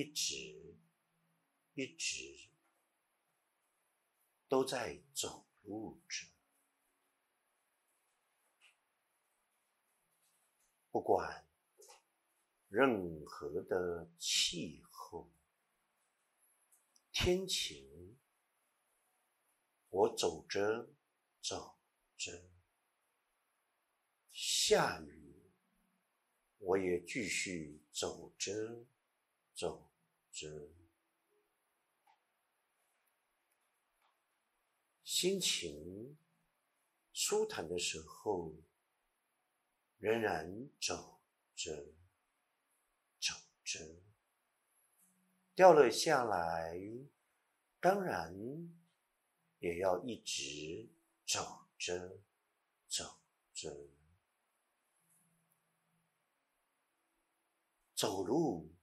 一直一直都在走路着，不管任何的气候、天晴，我走着走着，下雨，我也继续走着。走着，心情舒坦的时候，仍然走着，走着，掉了下来，当然也要一直走着，走着，走路。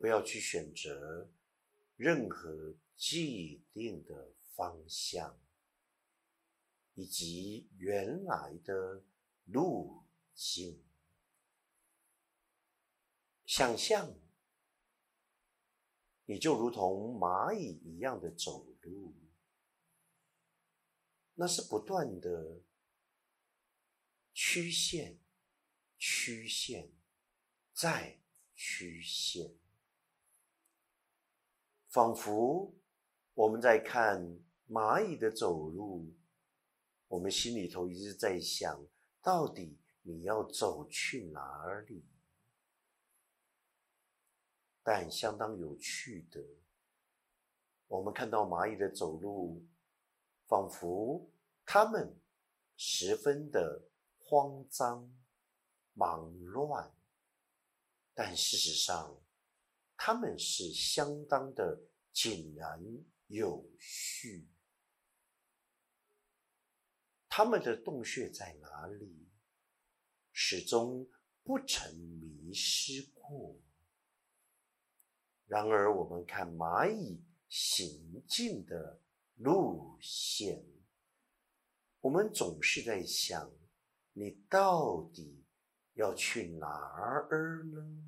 不要去选择任何既定的方向，以及原来的路径。想象，你就如同蚂蚁一样的走路，那是不断的曲线、曲线再曲线。仿佛我们在看蚂蚁的走路，我们心里头一直在想：到底你要走去哪里？但相当有趣的，我们看到蚂蚁的走路，仿佛它们十分的慌张、忙乱，但事实上。他们是相当的井然有序，他们的洞穴在哪里，始终不曾迷失过。然而，我们看蚂蚁行进的路线，我们总是在想：你到底要去哪儿呢？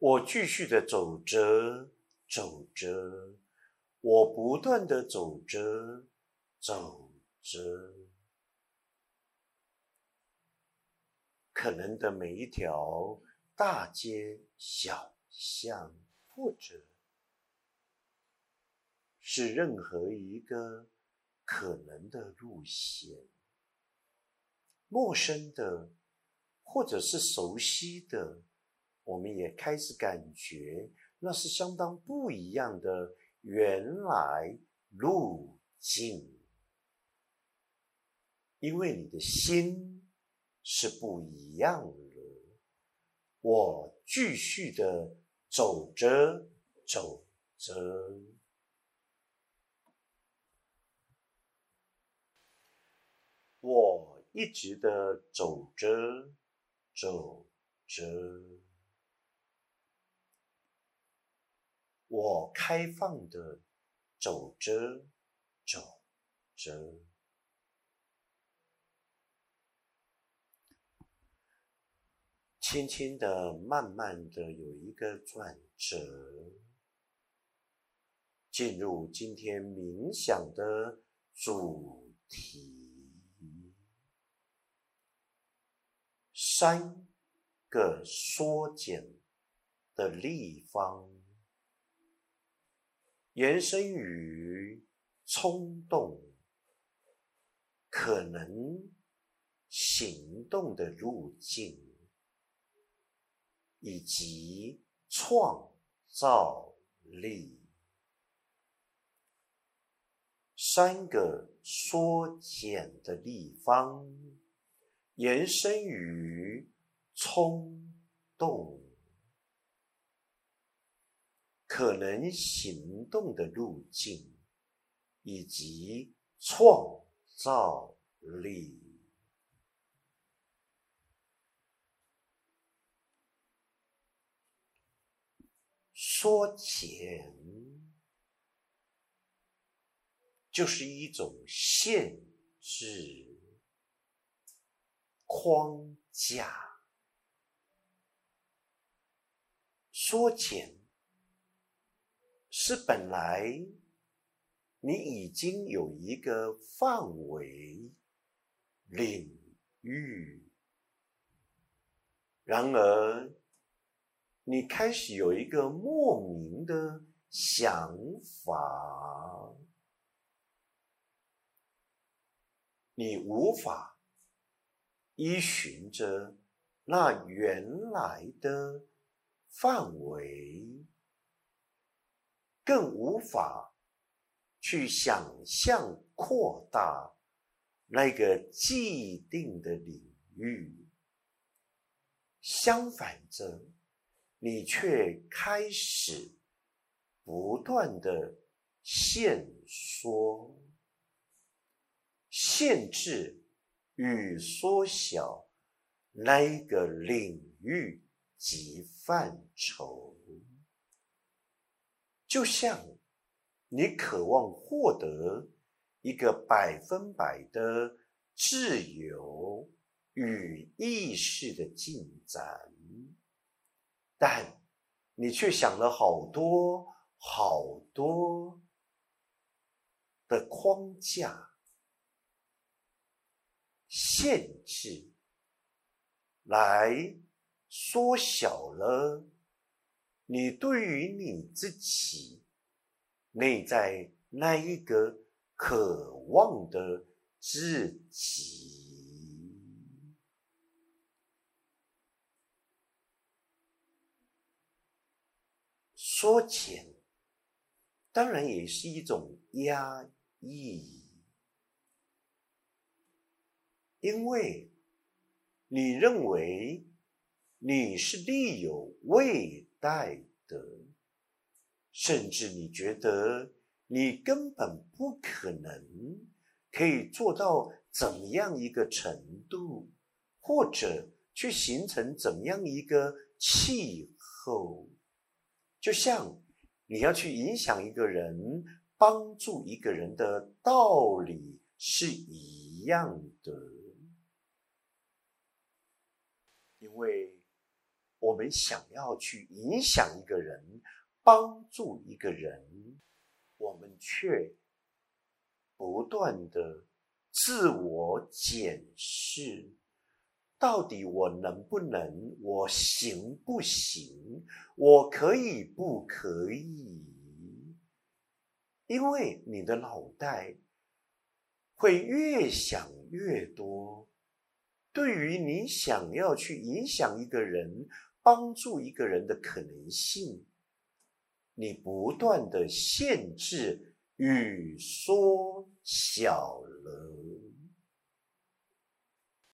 我继续的走着，走着，我不断的走着，走着，可能的每一条大街小巷，或者是任何一个可能的路线，陌生的，或者是熟悉的。我们也开始感觉那是相当不一样的原来路径，因为你的心是不一样的。我继续的走着走着，我一直的走着走着。我开放的走着，走着，轻轻的、慢慢的有一个转折，进入今天冥想的主题：三个缩减的立方。延伸于冲动、可能行动的路径，以及创造力，三个缩减的立方，延伸于冲动。可能行动的路径，以及创造力，缩减就是一种限制框架，缩减是本来你已经有一个范围领域，然而你开始有一个莫名的想法，你无法依循着那原来的。范围更无法去想象扩大那个既定的领域，相反着，你却开始不断的限缩、限制与缩小那个领域。及范畴，就像你渴望获得一个百分百的自由与意识的进展，但你却想了好多好多的框架限制来。缩小了你对于你自己内在那一个渴望的自己，缩减，当然也是一种压抑，因为你认为。你是力有未带的，甚至你觉得你根本不可能可以做到怎么样一个程度，或者去形成怎么样一个气候，就像你要去影响一个人、帮助一个人的道理是一样的，因为。我们想要去影响一个人，帮助一个人，我们却不断的自我检视：到底我能不能？我行不行？我可以不可以？因为你的脑袋会越想越多，对于你想要去影响一个人。帮助一个人的可能性，你不断的限制与缩小了。